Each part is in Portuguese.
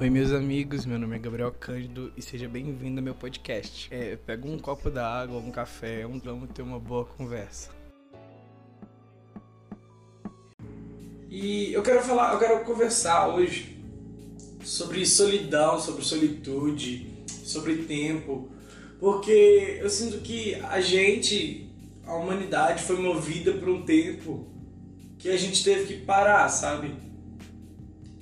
Oi, meus amigos, meu nome é Gabriel Cândido e seja bem-vindo ao meu podcast. É, pega um copo d'água, um café, um, vamos ter uma boa conversa. E eu quero falar, eu quero conversar hoje sobre solidão, sobre solitude, sobre tempo, porque eu sinto que a gente, a humanidade, foi movida por um tempo que a gente teve que parar, sabe?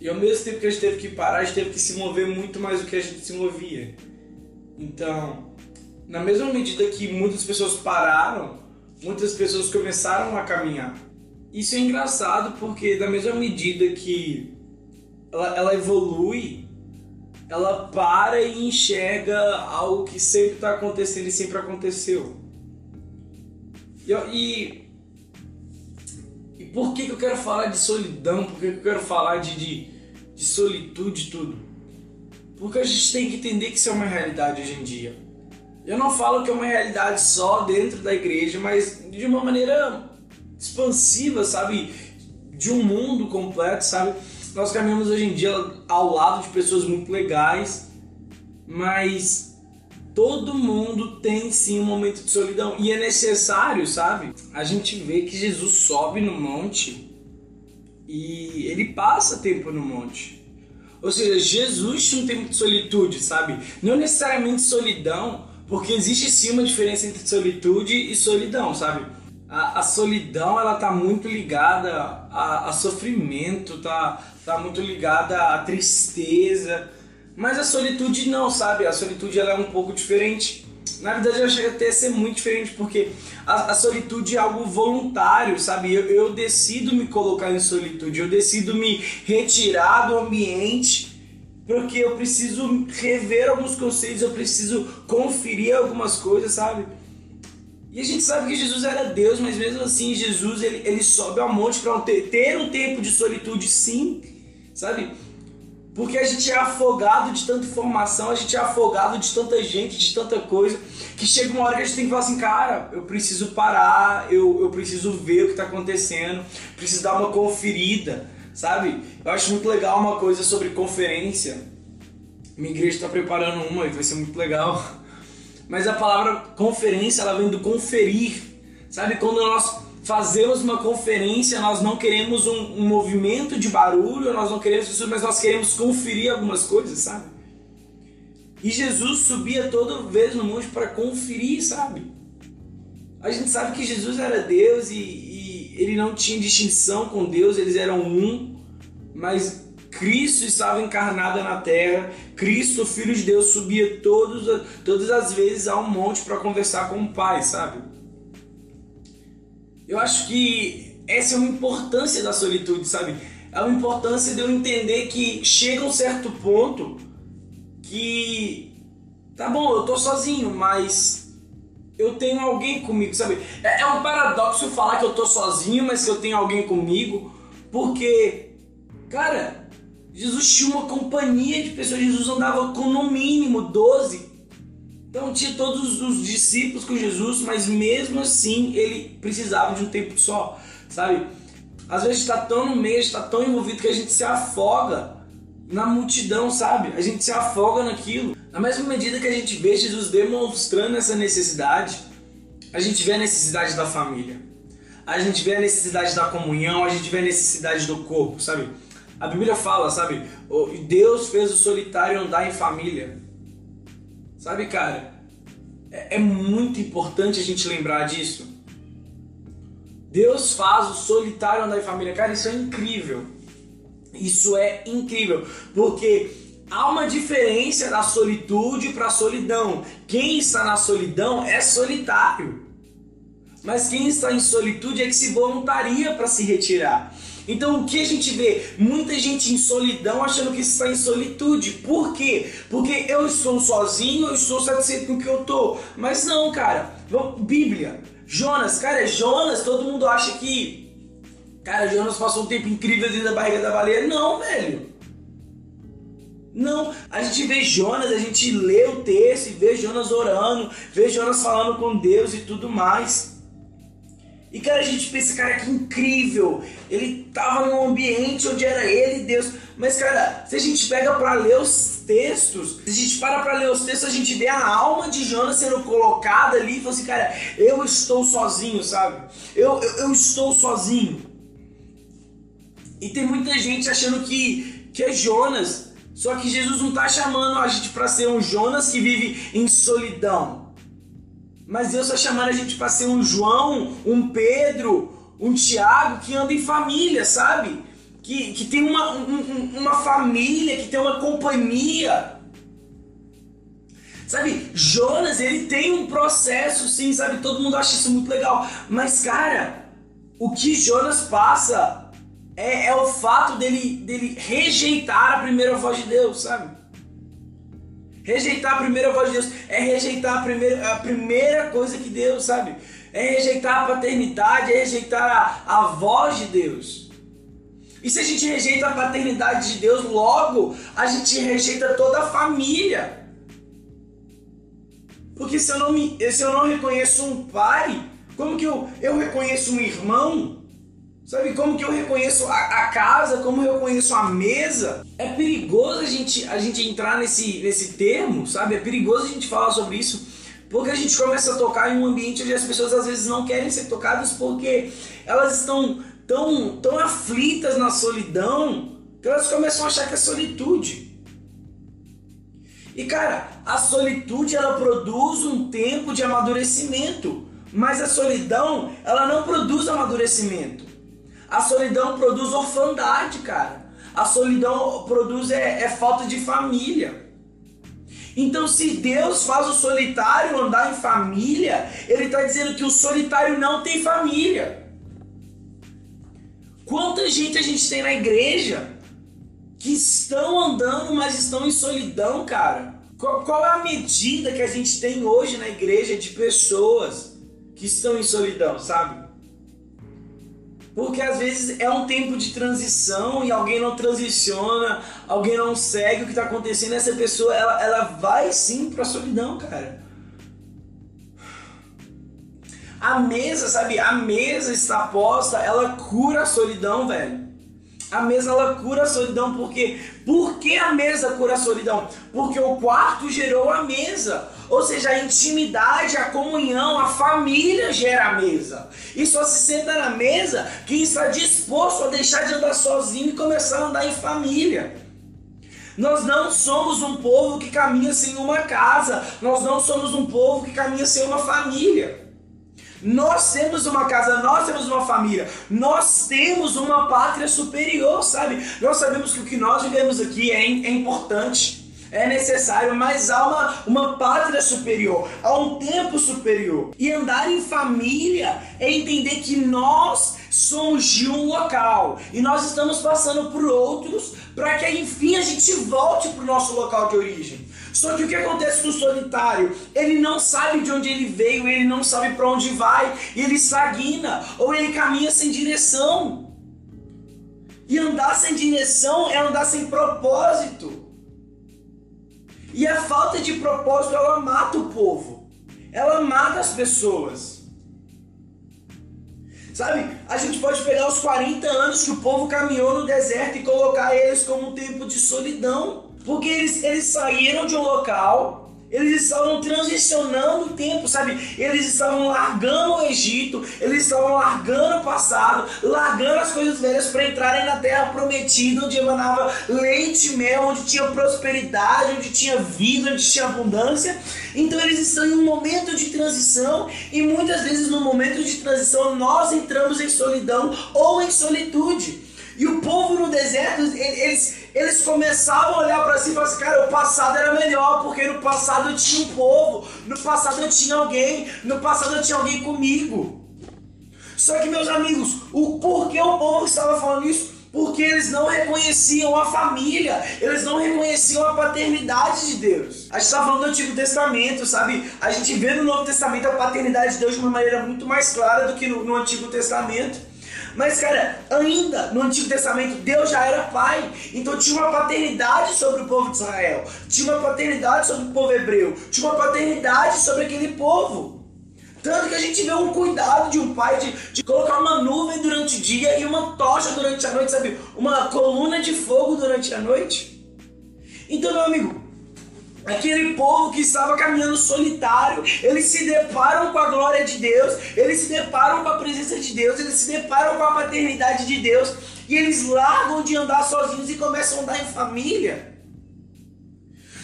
E ao mesmo tempo que a gente teve que parar, a gente teve que se mover muito mais do que a gente se movia. Então, na mesma medida que muitas pessoas pararam, muitas pessoas começaram a caminhar. Isso é engraçado porque, da mesma medida que ela, ela evolui, ela para e enxerga algo que sempre está acontecendo e sempre aconteceu. E, e, e, por que, que eu quero falar de solidão? Por que, que eu quero falar de, de, de solitude tudo? Porque a gente tem que entender que isso é uma realidade hoje em dia. Eu não falo que é uma realidade só dentro da igreja, mas de uma maneira expansiva, sabe? De um mundo completo, sabe? Nós caminhamos hoje em dia ao lado de pessoas muito legais, mas todo mundo tem sim um momento de solidão e é necessário, sabe? A gente vê que Jesus sobe no monte e ele passa tempo no monte. Ou seja, Jesus um tempo de solitude, sabe? Não necessariamente solidão, porque existe sim uma diferença entre solitude e solidão, sabe? A, a solidão ela tá muito ligada a, a sofrimento, tá, tá muito ligada à tristeza. Mas a solitude não, sabe? A solitude ela é um pouco diferente. Na verdade, eu achei até ser muito diferente, porque a, a solitude é algo voluntário, sabe? Eu, eu decido me colocar em solitude, eu decido me retirar do ambiente porque eu preciso rever alguns conceitos, eu preciso conferir algumas coisas, sabe? E a gente sabe que Jesus era Deus, mas mesmo assim Jesus ele, ele sobe ao monte para ter, ter um tempo de solitude, sim, sabe? Porque a gente é afogado de tanta informação, a gente é afogado de tanta gente, de tanta coisa, que chega uma hora que a gente tem que falar assim, cara, eu preciso parar, eu, eu preciso ver o que está acontecendo, preciso dar uma conferida, sabe? Eu acho muito legal uma coisa sobre conferência. Minha igreja está preparando uma e vai ser muito legal mas a palavra conferência ela vem do conferir. Sabe, quando nós fazemos uma conferência, nós não queremos um, um movimento de barulho, nós não queremos isso, mas nós queremos conferir algumas coisas, sabe? E Jesus subia toda vez no monte para conferir, sabe? A gente sabe que Jesus era Deus e, e ele não tinha distinção com Deus, eles eram um, mas Cristo estava encarnado na terra, Cristo, Filho de Deus, subia todos, todas as vezes a um monte para conversar com o Pai, sabe? Eu acho que essa é uma importância da solitude, sabe? É uma importância de eu entender que chega um certo ponto que tá bom, eu tô sozinho, mas eu tenho alguém comigo, sabe? É, é um paradoxo falar que eu tô sozinho, mas que eu tenho alguém comigo, porque, cara, Jesus tinha uma companhia de pessoas, Jesus andava com no mínimo 12. Então tinha todos os discípulos com Jesus, mas mesmo assim ele precisava de um tempo só, sabe? Às vezes está tão no meio, está tão envolvido que a gente se afoga na multidão, sabe? A gente se afoga naquilo. Na mesma medida que a gente vê Jesus demonstrando essa necessidade, a gente vê a necessidade da família. A gente vê a necessidade da comunhão, a gente vê a necessidade do corpo, sabe? A Bíblia fala, sabe? Deus fez o solitário andar em família. Sabe, cara? É, é muito importante a gente lembrar disso. Deus faz o solitário andar em família. Cara, isso é incrível. Isso é incrível. Porque há uma diferença da solitude para a solidão. Quem está na solidão é solitário. Mas quem está em solitude é que se voluntaria para se retirar. Então o que a gente vê? Muita gente em solidão achando que está em solitude. Por quê? Porque eu estou sozinho, eu estou satisfeito com o que eu estou. Mas não, cara. Bíblia. Jonas, cara, Jonas, todo mundo acha que. Cara, Jonas passou um tempo incrível dentro da barriga da baleia. Não, velho. Não, a gente vê Jonas, a gente lê o texto e vê Jonas orando, vê Jonas falando com Deus e tudo mais. E cara, a gente pensa, cara, que incrível! Ele tava num ambiente onde era ele e Deus. Mas, cara, se a gente pega para ler os textos, se a gente para para ler os textos, a gente vê a alma de Jonas sendo colocada ali e fala assim, cara, eu estou sozinho, sabe? Eu, eu, eu estou sozinho. E tem muita gente achando que, que é Jonas, só que Jesus não está chamando a gente para ser um Jonas que vive em solidão. Mas Deus está chamando a gente para ser um João, um Pedro, um Tiago que anda em família, sabe? Que, que tem uma, um, uma família, que tem uma companhia. Sabe, Jonas, ele tem um processo, sim, sabe? Todo mundo acha isso muito legal. Mas, cara, o que Jonas passa é, é o fato dele, dele rejeitar a primeira voz de Deus, sabe? Rejeitar a primeira voz de Deus é rejeitar a primeira, a primeira coisa que Deus, sabe? É rejeitar a paternidade, é rejeitar a, a voz de Deus. E se a gente rejeita a paternidade de Deus, logo a gente rejeita toda a família. Porque se eu não, me, se eu não reconheço um pai, como que eu, eu reconheço um irmão? Sabe como que eu reconheço a, a, casa, como eu reconheço a mesa? É perigoso a gente, a gente entrar nesse, nesse termo, sabe? É perigoso a gente falar sobre isso, porque a gente começa a tocar em um ambiente onde as pessoas às vezes não querem ser tocadas porque elas estão tão, tão aflitas na solidão que elas começam a achar que é solitude. E cara, a solitude ela produz um tempo de amadurecimento, mas a solidão ela não produz amadurecimento. A solidão produz orfandade, cara. A solidão produz é, é falta de família. Então, se Deus faz o solitário andar em família, Ele está dizendo que o solitário não tem família. Quanta gente a gente tem na igreja que estão andando, mas estão em solidão, cara? Qual, qual é a medida que a gente tem hoje na igreja de pessoas que estão em solidão, sabe? Porque às vezes é um tempo de transição e alguém não transiciona, alguém não segue o que está acontecendo, essa pessoa ela, ela vai sim para a solidão, cara. A mesa, sabe? A mesa está posta, ela cura a solidão, velho. A mesa ela cura a solidão porque por que a mesa cura a solidão? Porque o quarto gerou a mesa. Ou seja, a intimidade, a comunhão, a família gera a mesa. E só se senta na mesa quem está disposto a deixar de andar sozinho e começar a andar em família. Nós não somos um povo que caminha sem uma casa. Nós não somos um povo que caminha sem uma família. Nós temos uma casa, nós temos uma família, nós temos uma pátria superior, sabe? Nós sabemos que o que nós vivemos aqui é, é importante é necessário, mas há uma, uma pátria superior, há um tempo superior. E andar em família é entender que nós somos de um local e nós estamos passando por outros para que enfim a gente volte para o nosso local de origem. Só que o que acontece no solitário? Ele não sabe de onde ele veio, ele não sabe para onde vai, ele estagna ou ele caminha sem direção. E andar sem direção é andar sem propósito. E a falta de propósito, ela mata o povo. Ela mata as pessoas. Sabe, a gente pode pegar os 40 anos que o povo caminhou no deserto e colocar eles como um tempo de solidão. Porque eles, eles saíram de um local eles estavam transicionando o tempo, sabe? Eles estavam largando o Egito, eles estavam largando o passado, largando as coisas velhas para entrarem na terra prometida, onde emanava leite e mel, onde tinha prosperidade, onde tinha vida, onde tinha abundância. Então eles estão em um momento de transição e muitas vezes no momento de transição nós entramos em solidão ou em solitude. E o povo no deserto, eles, eles começavam a olhar para si e falavam assim, cara, o passado era melhor, porque no passado eu tinha um povo, no passado eu tinha alguém, no passado eu tinha alguém comigo. Só que, meus amigos, o porquê o povo estava falando isso? Porque eles não reconheciam a família, eles não reconheciam a paternidade de Deus. A gente está falando do Antigo Testamento, sabe? A gente vê no Novo Testamento a paternidade de Deus de uma maneira muito mais clara do que no, no Antigo Testamento. Mas, cara, ainda no Antigo Testamento, Deus já era pai. Então tinha uma paternidade sobre o povo de Israel. Tinha uma paternidade sobre o povo hebreu. Tinha uma paternidade sobre aquele povo. Tanto que a gente vê um cuidado de um pai de, de colocar uma nuvem durante o dia e uma tocha durante a noite, sabe? Uma coluna de fogo durante a noite. Então, meu amigo, aquele povo que estava caminhando solitário, eles se deparam com a glória de Deus, eles se deparam com a presença de Deus, eles se deparam com a paternidade de Deus e eles largam de andar sozinhos e começam a andar em família.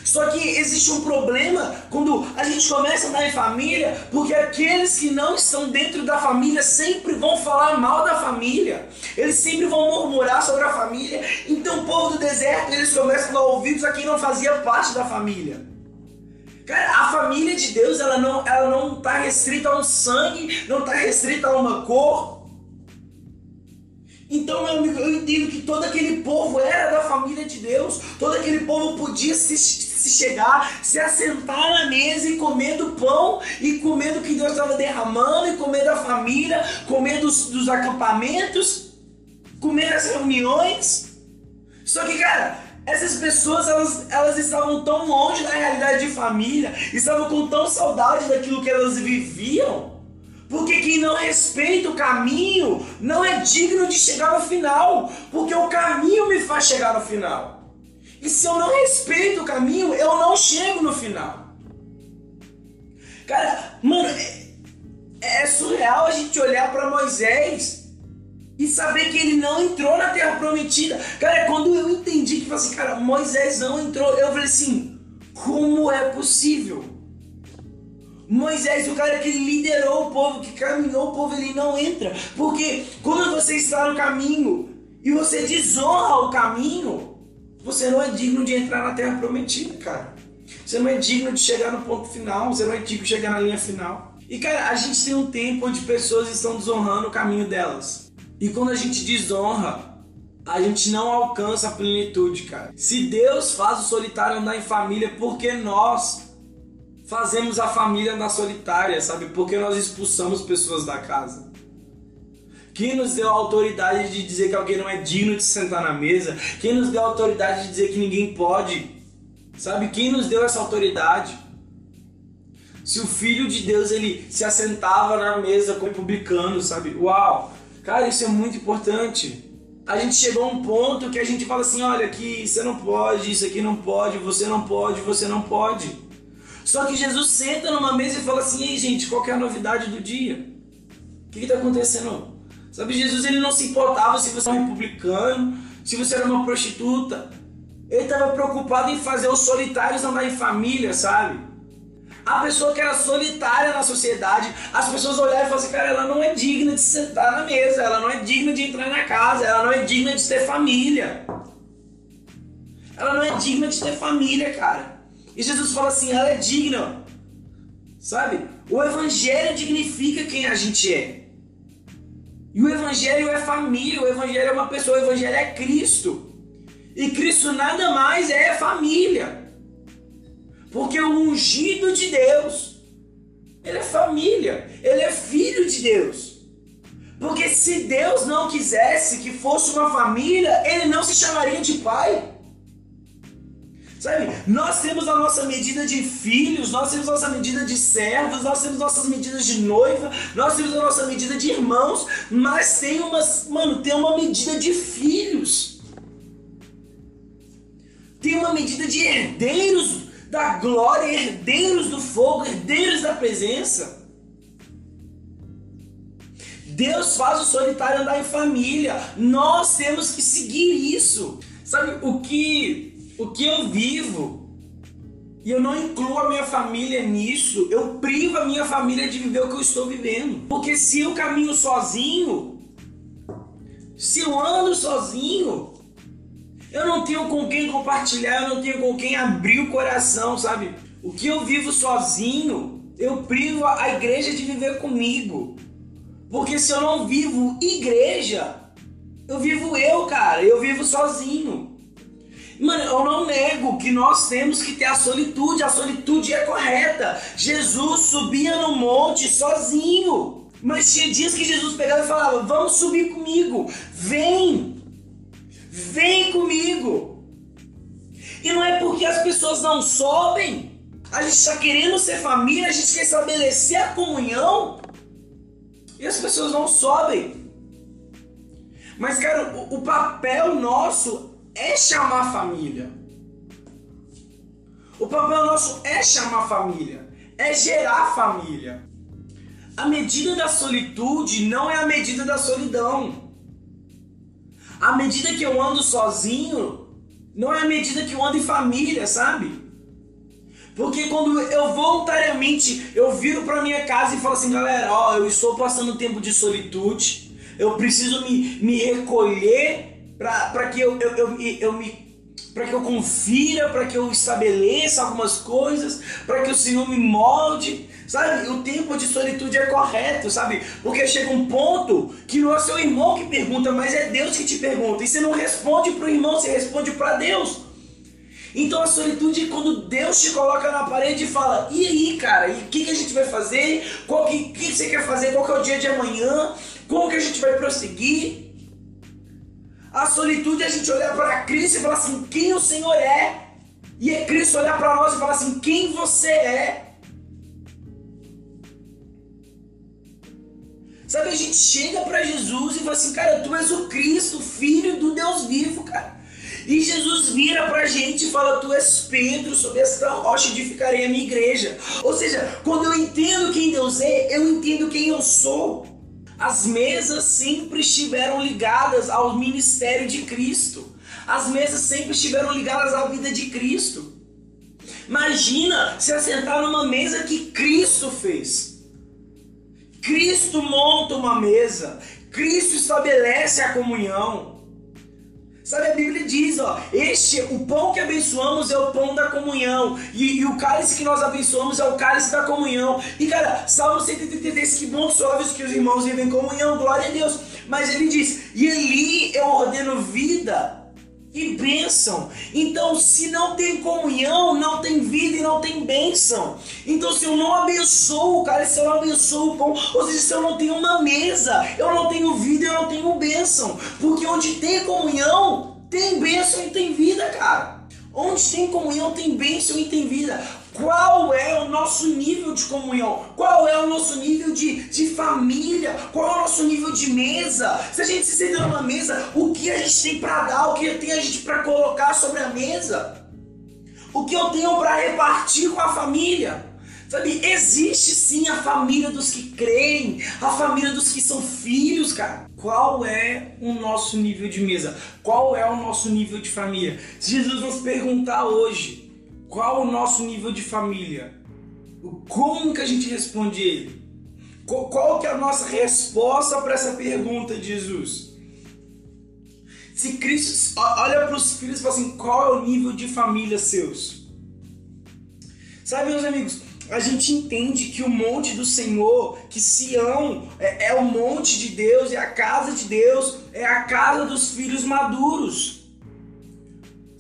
Só que existe um problema quando a gente começa a andar em família, porque aqueles que não estão dentro da família sempre vão falar mal da família, eles sempre vão murmurar sobre a família. Então, o povo do deserto, eles começam a dar ouvidos a quem não fazia parte da família. Cara, a família de Deus, ela não ela não está restrita a um sangue, não está restrita a uma cor. Então, meu amigo, eu entendo que todo aquele povo era da família de Deus, todo aquele povo podia se se chegar, se assentar na mesa e comer do pão e comer do que Deus estava derramando e comer da família, comer dos, dos acampamentos, comer das reuniões. Só que, cara, essas pessoas elas, elas estavam tão longe da realidade de família, estavam com tão saudade daquilo que elas viviam. Porque quem não respeita o caminho não é digno de chegar no final. Porque o caminho me faz chegar no final. E se eu não respeito o caminho, eu não chego no final. Cara, mano, é, é surreal a gente olhar para Moisés e saber que ele não entrou na terra prometida. Cara, quando eu entendi que assim, cara, Moisés não entrou, eu falei assim: como é possível? Moisés, o cara que liderou o povo, que caminhou o povo, ele não entra. Porque quando você está no caminho e você desonra o caminho, você não é digno de entrar na terra prometida, cara. Você não é digno de chegar no ponto final, você não é digno de chegar na linha final. E cara, a gente tem um tempo onde pessoas estão desonrando o caminho delas. E quando a gente desonra, a gente não alcança a plenitude, cara. Se Deus faz o solitário andar em família, por que nós fazemos a família andar solitária, sabe? Porque nós expulsamos pessoas da casa. Quem nos deu a autoridade de dizer que alguém não é digno de sentar na mesa? Quem nos deu a autoridade de dizer que ninguém pode? Sabe? Quem nos deu essa autoridade? Se o Filho de Deus ele se assentava na mesa com publicano, sabe? Uau! Cara, isso é muito importante. A gente chegou a um ponto que a gente fala assim: olha, aqui você não pode, isso aqui não pode, você não pode, você não pode. Só que Jesus senta numa mesa e fala assim: ei, gente, qual é a novidade do dia? O que está acontecendo? Sabe, Jesus ele não se importava se você era um republicano, se você era uma prostituta. Ele estava preocupado em fazer os solitários andar em família, sabe? A pessoa que era solitária na sociedade, as pessoas olharam e falaram assim, cara, ela não é digna de sentar na mesa, ela não é digna de entrar na casa, ela não é digna de ter família. Ela não é digna de ter família, cara. E Jesus fala assim, ela é digna. Sabe? O evangelho dignifica quem a gente é. E o Evangelho é família, o Evangelho é uma pessoa, o Evangelho é Cristo. E Cristo nada mais é família. Porque o ungido de Deus, ele é família, ele é filho de Deus. Porque se Deus não quisesse que fosse uma família, ele não se chamaria de pai. Sabe? Nós temos a nossa medida de filhos, nós temos a nossa medida de servos, nós temos nossas medidas de noiva, nós temos a nossa medida de irmãos, mas tem umas, mano, tem uma medida de filhos. Tem uma medida de herdeiros da glória, herdeiros do fogo, herdeiros da presença. Deus faz o solitário andar em família. Nós temos que seguir isso. Sabe o que o que eu vivo e eu não incluo a minha família nisso, eu privo a minha família de viver o que eu estou vivendo. Porque se eu caminho sozinho, se eu ando sozinho, eu não tenho com quem compartilhar, eu não tenho com quem abrir o coração, sabe? O que eu vivo sozinho, eu privo a igreja de viver comigo. Porque se eu não vivo igreja, eu vivo eu, cara, eu vivo sozinho. Mano, eu não nego que nós temos que ter a solitude, a solitude é correta. Jesus subia no monte sozinho. Mas tinha dias que Jesus pegava e falava: Vamos subir comigo, vem, vem comigo. E não é porque as pessoas não sobem A gente está querendo ser família, a gente quer estabelecer a comunhão e as pessoas não sobem. Mas, cara, o, o papel nosso é chamar família. O papel nosso é chamar família, é gerar família. A medida da solitude não é a medida da solidão. A medida que eu ando sozinho não é a medida que eu ando em família, sabe? Porque quando eu voluntariamente eu viro para minha casa e falo assim, galera, ó, eu estou passando um tempo de solitude, eu preciso me, me recolher para que eu, eu, eu, eu me para que eu confira, para que eu estabeleça algumas coisas, para que o Senhor me molde, sabe? O tempo de solitude é correto, sabe? Porque chega um ponto que não é seu irmão que pergunta, mas é Deus que te pergunta. E você não responde para o irmão, você responde para Deus. Então a solitude é quando Deus te coloca na parede e fala: e aí, cara, e o que, que a gente vai fazer? O que, que você quer fazer? Qual que é o dia de amanhã? Como que a gente vai prosseguir? A solitude é a gente olhar para Cristo e falar assim: quem o Senhor é? E é Cristo olhar para nós e falar assim: quem você é? Sabe, a gente chega para Jesus e fala assim: cara, tu és o Cristo, filho do Deus vivo, cara. E Jesus vira pra gente e fala: Tu és Pedro, sobre esta rocha edificarei a minha igreja. Ou seja, quando eu entendo quem Deus é, eu entendo quem eu sou. As mesas sempre estiveram ligadas ao ministério de Cristo. As mesas sempre estiveram ligadas à vida de Cristo. Imagina se assentar numa mesa que Cristo fez. Cristo monta uma mesa. Cristo estabelece a comunhão. Sabe, a Bíblia diz, ó, este, o pão que abençoamos é o pão da comunhão, e, e o cálice que nós abençoamos é o cálice da comunhão. E cara, Salmo 133, que bons suaves que os irmãos vivem em comunhão, glória a Deus. Mas ele diz, e ali eu ordeno vida que bênção! Então, se não tem comunhão, não tem vida e não tem bênção. Então, se eu não abençoo o cara, se eu não abençoo o pão, ou seja, se eu não tenho uma mesa, eu não tenho vida e eu não tenho bênção. Porque onde tem comunhão, tem bênção e tem vida, cara. Onde tem comunhão, tem bênção e tem vida. Qual é o nosso nível de comunhão? Qual é o nosso nível de, de família? Qual é o nosso nível de mesa? Se a gente se senta numa mesa, o que a gente tem para dar? O que tem a gente para colocar sobre a mesa? O que eu tenho para repartir com a família? Sabe, existe sim a família dos que creem, a família dos que são filhos, cara. Qual é o nosso nível de mesa? Qual é o nosso nível de família? Se Jesus nos perguntar hoje, qual o nosso nível de família? Como que a gente responde ele? Qual que é a nossa resposta para essa pergunta de Jesus? Se Cristo olha para os filhos e fala assim, qual é o nível de família seus? Sabe, meus amigos, a gente entende que o monte do Senhor, que Sião é, é o monte de Deus, é a casa de Deus, é a casa dos filhos maduros.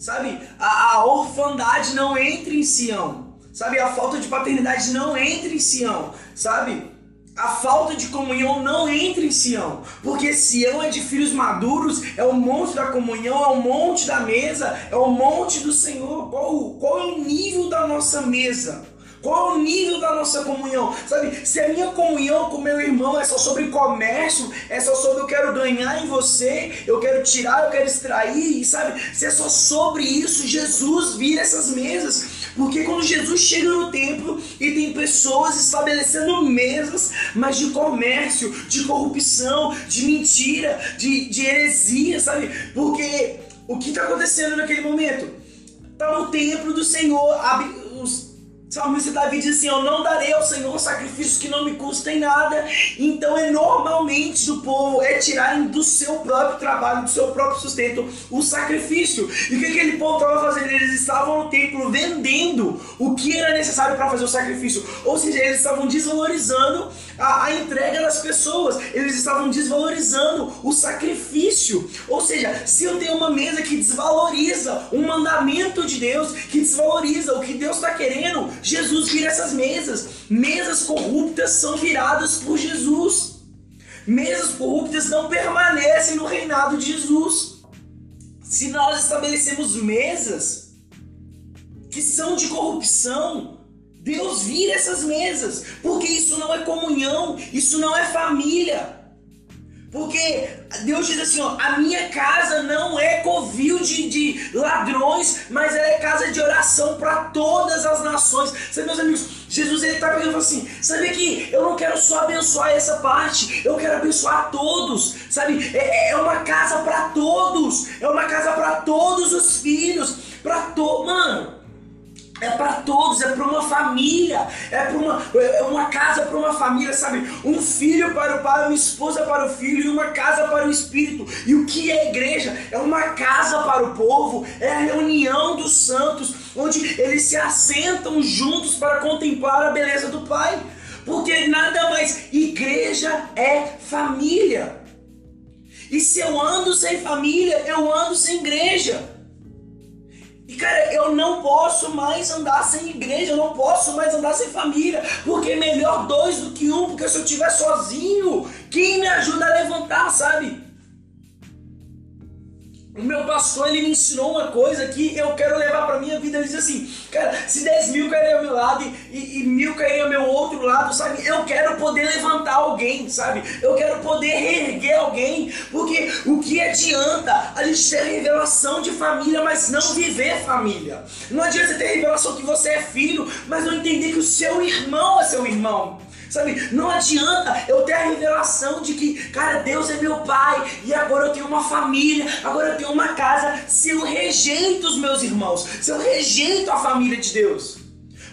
Sabe? A, a orfandade não entra em Sião. Sabe? A falta de paternidade não entra em Sião. Sabe? A falta de comunhão não entra em Sião, porque Sião é de filhos maduros, é o monte da comunhão, é o monte da mesa, é o monte do Senhor. Qual, qual é o nível da nossa mesa? Qual o nível da nossa comunhão? Sabe, se a minha comunhão com meu irmão é só sobre comércio, é só sobre eu quero ganhar em você, eu quero tirar, eu quero extrair, sabe? Se é só sobre isso, Jesus vira essas mesas. Porque quando Jesus chega no templo e tem pessoas estabelecendo mesas, mas de comércio, de corrupção, de mentira, de, de heresia, sabe? Porque o que está acontecendo naquele momento? Está no templo do Senhor, Salmista Davi diz assim: Eu não darei ao Senhor sacrifícios que não me custem nada. Então é normalmente do povo é tirarem do seu próprio trabalho, do seu próprio sustento, o sacrifício. E o que aquele povo estava fazendo? Eles estavam no templo vendendo o que era necessário para fazer o sacrifício. Ou seja, eles estavam desvalorizando a, a entrega das pessoas, eles estavam desvalorizando o sacrifício. Ou seja, se eu tenho uma mesa que desvaloriza um mandamento de Deus, que desvaloriza o que Deus está querendo, Jesus vira essas mesas. Mesas corruptas são viradas por Jesus. Mesas corruptas não permanecem no reinado de Jesus. Se nós estabelecemos mesas que são de corrupção, Deus vira essas mesas, porque isso não é comunhão, isso não é família. Porque Deus diz assim, ó, a minha casa não é covil de, de ladrões, mas ela é casa de oração para todas as nações. Sabe, meus amigos, Jesus ele está pegando assim, sabe que eu não quero só abençoar essa parte, eu quero abençoar todos, sabe? É, é uma casa para todos, é uma casa para todos os filhos, para todos, mano. É para todos, é para uma família, é para uma, é uma casa para uma família, sabe? Um filho para o pai, uma esposa para o filho e uma casa para o espírito. E o que é igreja? É uma casa para o povo, é a reunião dos santos, onde eles se assentam juntos para contemplar a beleza do Pai. Porque nada mais, igreja é família. E se eu ando sem família, eu ando sem igreja. E cara, eu não posso mais andar sem igreja, eu não posso mais andar sem família, porque é melhor dois do que um, porque se eu estiver sozinho, quem me ajuda a levantar, sabe? O meu pastor ele me ensinou uma coisa que eu quero levar para minha vida. Ele disse assim: Cara, se 10 mil caírem ao meu lado e, e mil caírem ao meu outro lado, sabe? Eu quero poder levantar alguém, sabe? Eu quero poder reerguer alguém. Porque o que adianta a gente ter revelação de família, mas não viver família? Não adianta ter revelação que você é filho, mas não entender que o seu irmão é seu irmão. Sabe, não adianta eu ter a revelação de que, cara, Deus é meu pai e agora eu tenho uma família, agora eu tenho uma casa, se eu rejeito os meus irmãos, se eu rejeito a família de Deus.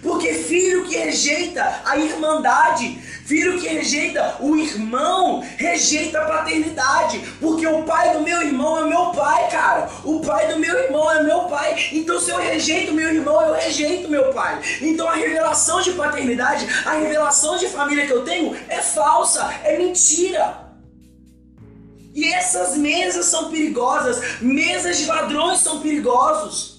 Porque filho que rejeita a irmandade, filho que rejeita o irmão, rejeita a paternidade. Porque o pai do meu irmão é meu pai, cara. O pai do meu irmão é meu pai. Então se eu rejeito meu irmão, eu rejeito meu pai. Então a revelação de paternidade, a revelação de família que eu tenho é falsa, é mentira. E essas mesas são perigosas, mesas de ladrões são perigosos.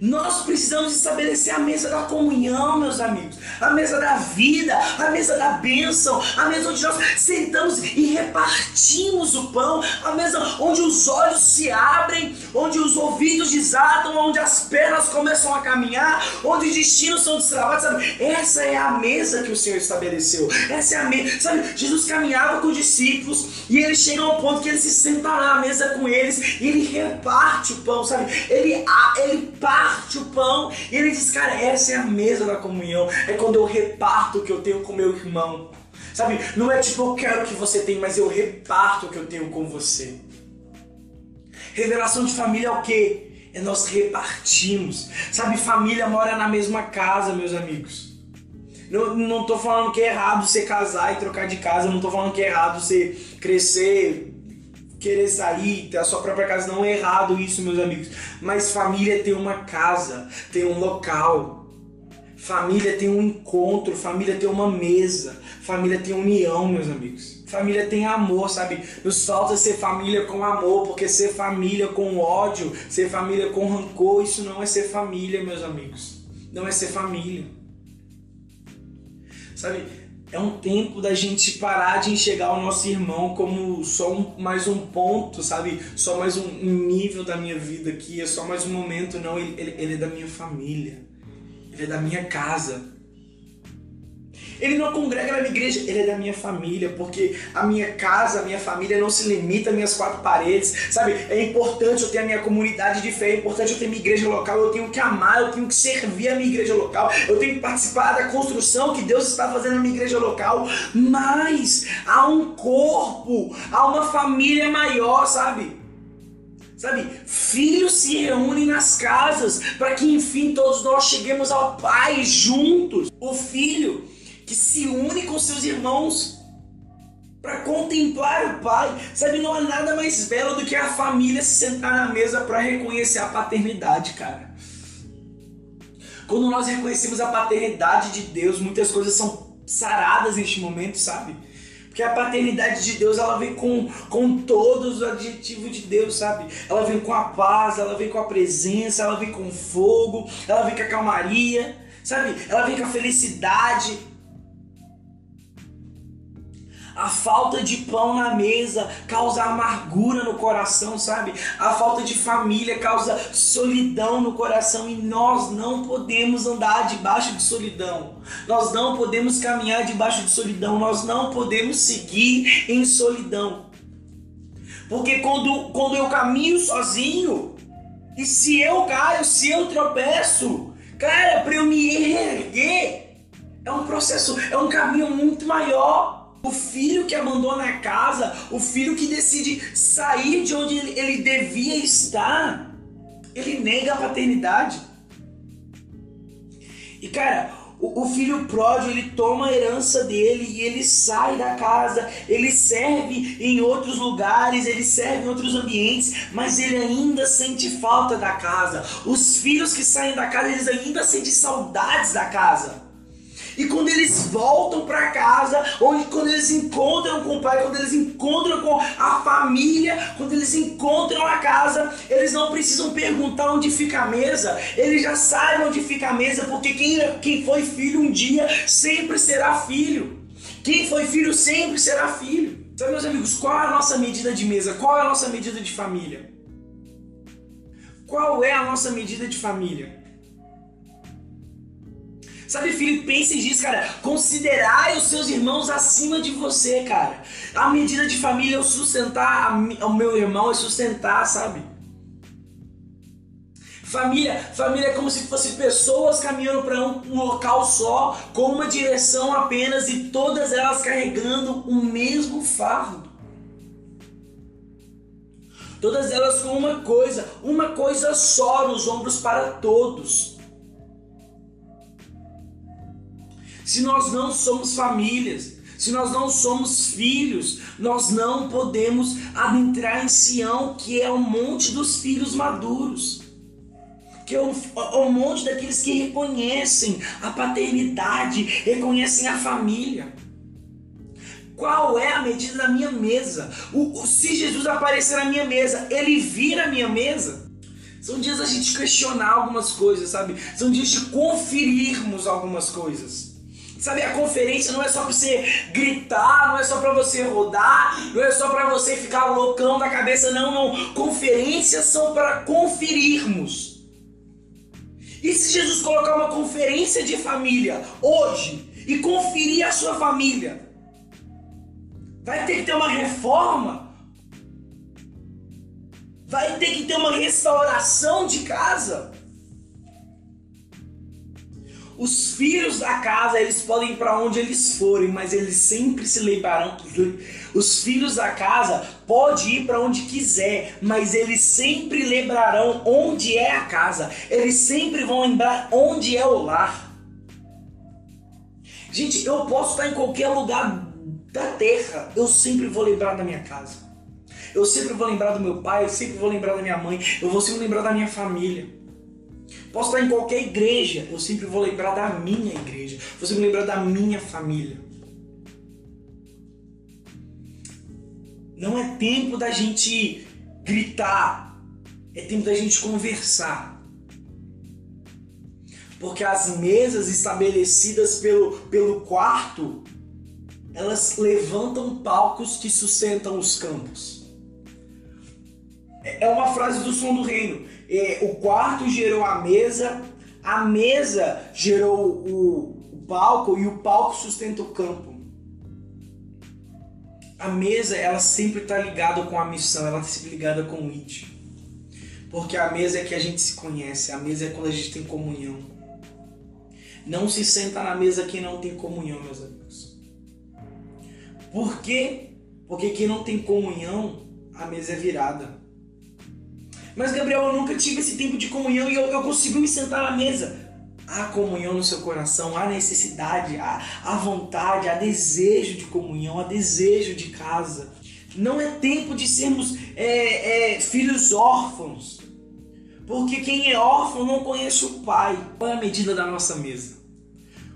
Nós precisamos estabelecer a mesa da comunhão, meus amigos, a mesa da vida, a mesa da bênção, a mesa onde nós sentamos e repartimos o pão, a mesa onde os olhos se abrem, onde os ouvidos desatam, onde as pernas começam a caminhar, onde os destinos são destravados, sabe? Essa é a mesa que o Senhor estabeleceu. Essa é a mesa, sabe? Jesus caminhava com os discípulos e ele chega ao ponto que ele se senta lá à mesa com eles e ele reparte o pão, sabe? Ele, ele parte parte o pão. E ele diz, cara, essa é a mesa da comunhão. É quando eu reparto o que eu tenho com meu irmão. Sabe? Não é tipo, eu quero que você tenha, mas eu reparto o que eu tenho com você. Revelação de família é o quê? É nós repartimos. Sabe, família mora na mesma casa, meus amigos. Não, não tô falando que é errado você casar e trocar de casa, não tô falando que é errado você crescer, querer sair, ter a sua própria casa, não é errado isso, meus amigos. Mas família tem uma casa, tem um local. Família tem um encontro, família tem uma mesa, família tem união, meus amigos. Família tem amor, sabe? Nos falta ser família com amor, porque ser família com ódio, ser família com rancor, isso não é ser família, meus amigos. Não é ser família. Sabe? É um tempo da gente parar de enxergar o nosso irmão como só um, mais um ponto, sabe? Só mais um, nível da minha vida aqui, é só mais um momento. Não, ele, ele é da minha família, ele é da minha casa. Ele não congrega na minha igreja, ele é da minha família, porque a minha casa, a minha família não se limita às minhas quatro paredes, sabe? É importante eu ter a minha comunidade de fé, é importante eu ter minha igreja local, eu tenho que amar, eu tenho que servir a minha igreja local, eu tenho que participar da construção que Deus está fazendo na minha igreja local, mas há um corpo, há uma família maior, sabe? Sabe, filhos se reúnem nas casas para que enfim todos nós cheguemos ao Pai juntos. O filho que se une com seus irmãos para contemplar o Pai. Sabe, não há nada mais belo do que a família se sentar na mesa para reconhecer a paternidade, cara. Quando nós reconhecemos a paternidade de Deus, muitas coisas são saradas neste momento, sabe? Porque a paternidade de Deus, ela vem com, com todos os adjetivos de Deus, sabe? Ela vem com a paz, ela vem com a presença, ela vem com fogo, ela vem com a calmaria, sabe? Ela vem com a felicidade, A falta de pão na mesa causa amargura no coração, sabe? A falta de família causa solidão no coração e nós não podemos andar debaixo de solidão. Nós não podemos caminhar debaixo de solidão. Nós não podemos seguir em solidão. Porque quando, quando eu caminho sozinho, e se eu caio, se eu tropeço, cara, para eu me erguer, é um processo, é um caminho muito maior. O filho que abandona a casa, o filho que decide sair de onde ele devia estar, ele nega a paternidade. E cara, o, filho pródigo ele toma a herança dele e ele sai da casa, ele serve em outros lugares, ele serve em outros ambientes, mas ele ainda sente falta da casa. Os filhos que saem da casa, eles ainda sentem saudades da casa. E quando eles voltam para casa, ou quando eles encontram com o pai, quando eles encontram com a família, quando eles encontram a casa, eles não precisam perguntar onde fica a mesa, eles já sabem onde fica a mesa, porque quem, quem foi filho um dia sempre será filho. Quem foi filho sempre será filho. Sabe, meus amigos, qual é a nossa medida de mesa? Qual é a nossa medida de família? Qual é a nossa medida de família? Sabe, Filipenses diz, cara, considerai os seus irmãos acima de você, cara. A medida de família é o sustentar o meu irmão, é sustentar, sabe? Família, família é como se fossem pessoas caminhando para um, um, local só, com uma direção apenas e todas elas carregando o mesmo fardo. Todas elas com uma coisa, uma coisa só nos ombros para todos. Se nós não somos famílias, se nós não somos filhos, nós não podemos adentrar em Sião, que é o monte dos filhos maduros. Que é o, o monte daqueles que reconhecem a paternidade, reconhecem a família. Qual é a medida da minha mesa? O, o, se Jesus aparecer na minha mesa, ele vira a minha mesa? São dias a gente questionar algumas coisas, sabe? São dias de conferirmos algumas coisas. Sabe, a conferência não é só para você gritar, não é só para você rodar, não é só para você ficar loucão da cabeça, não, não. Conferências são para conferirmos. E se Jesus colocar uma conferência de família hoje e conferir a sua família, vai ter que ter uma reforma? Vai ter que ter uma restauração de casa? Os filhos da casa, eles podem ir para onde eles forem, mas eles sempre se lembrarão. Os filhos da casa pode ir para onde quiser, mas eles sempre lembrarão onde é a casa. Eles sempre vão lembrar onde é o lar. Gente, eu posso estar em qualquer lugar da terra, eu sempre vou lembrar da minha casa. Eu sempre vou lembrar do meu pai, eu sempre vou lembrar da minha mãe, eu vou sempre lembrar da minha família. Posso estar em qualquer igreja, eu sempre vou lembrar da minha igreja, vou sempre lembrar da minha família. Não é tempo da gente gritar, é tempo da gente conversar. Porque as mesas estabelecidas pelo, pelo quarto, elas levantam palcos que sustentam os campos. É uma frase do som do reino é, o quarto gerou a mesa, a mesa gerou o, o palco e o palco sustenta o campo. A mesa, ela sempre está ligada com a missão, ela está sempre ligada com o it. Porque a mesa é que a gente se conhece, a mesa é quando a gente tem comunhão. Não se senta na mesa quem não tem comunhão, meus amigos. Por quê? Porque quem não tem comunhão, a mesa é virada. Mas, Gabriel, eu nunca tive esse tempo de comunhão e eu, eu consigo me sentar na mesa. Há comunhão no seu coração, há necessidade, há, há vontade, há desejo de comunhão, há desejo de casa. Não é tempo de sermos é, é, filhos órfãos. Porque quem é órfão não conhece o pai. Qual é a medida da nossa mesa?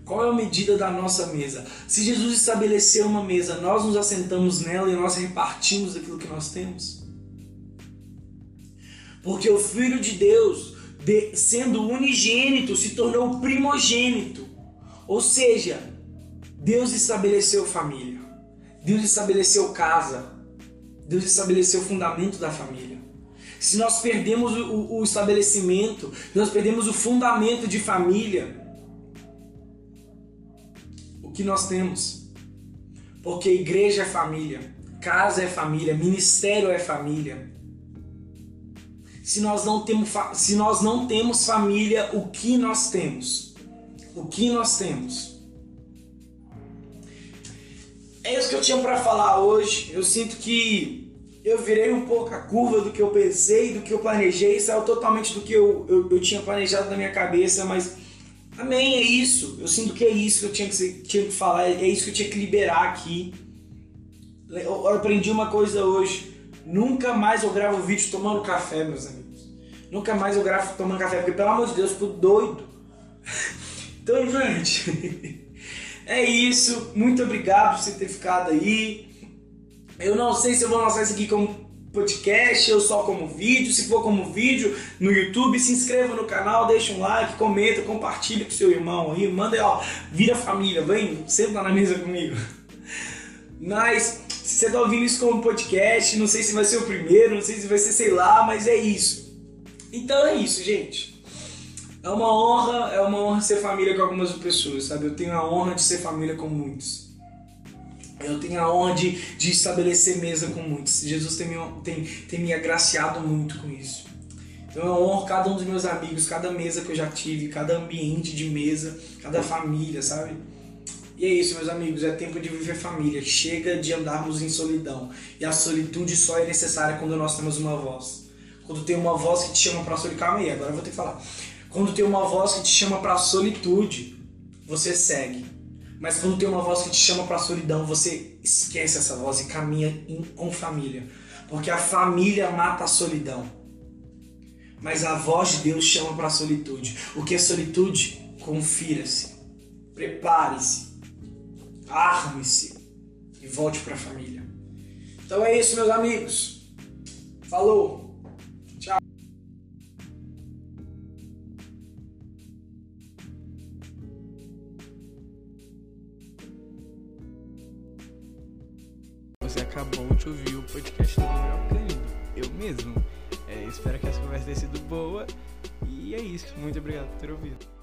Qual é a medida da nossa mesa? Se Jesus estabeleceu uma mesa, nós nos assentamos nela e nós repartimos aquilo que nós temos? Porque o Filho de Deus, de, sendo unigênito, se tornou primogênito. Ou seja, Deus estabeleceu família. Deus estabeleceu casa. Deus estabeleceu o fundamento da família. Se nós perdemos o, o estabelecimento, nós perdemos o fundamento de família, o que nós temos? Porque igreja é família, casa é família, ministério é família. Se nós não temos, se nós não temos família, o que nós temos? O que nós temos? É isso que eu tinha para falar hoje. Eu sinto que eu virei um pouco a curva do que eu pensei, do que eu planejei, saiu totalmente do que eu, eu, eu tinha planejado na minha cabeça, mas amém, é isso. Eu sinto que é isso que eu tinha que, tinha que falar, é isso que eu tinha que liberar aqui. Eu, aprendi uma coisa hoje. Nunca mais eu gravo vídeo tomando café, meus amigos. Nunca mais eu gravo tomando café, porque pelo amor de Deus, eu tô doido. então, gente. É isso, muito obrigado por você ter ficado aí. Eu não sei se eu vou lançar isso aqui como podcast ou só como vídeo. Se for como vídeo no YouTube, se inscreva no canal, deixa um like, comenta, compartilha com seu irmão aí, manda aí, ó, vira família, vem, senta na mesa comigo. Mas se você tá ouvindo isso como podcast, não sei se vai ser o primeiro, não sei se vai ser, sei lá, mas é isso. Então é isso, gente. É uma honra, é uma honra ser família com algumas pessoas, sabe? Eu tenho a honra de ser família com muitos. Eu tenho a honra de, de estabelecer mesa com muitos. Jesus tem me, tem, tem me agraciado muito com isso. Então eu honro cada um dos meus amigos, cada mesa que eu já tive, cada ambiente de mesa, cada família, sabe? E é isso, meus amigos, é tempo de viver família. Chega de andarmos em solidão. E a solitude só é necessária quando nós temos uma voz. Quando tem uma voz que te chama para solitude. Calma aí, agora eu vou ter que falar. Quando tem uma voz que te chama para solitude, você segue. Mas quando tem uma voz que te chama para solidão, você esquece essa voz e caminha em, com família. Porque a família mata a solidão. Mas a voz de Deus chama para solitude. O que é solitude? Confira-se. Prepare-se. Arme-se. E volte para a família. Então é isso, meus amigos. Falou! De ouvir o podcast do Gabriel Cândido. Eu mesmo. É, espero que essa conversa tenha sido boa. E é isso. Muito obrigado por ter ouvido.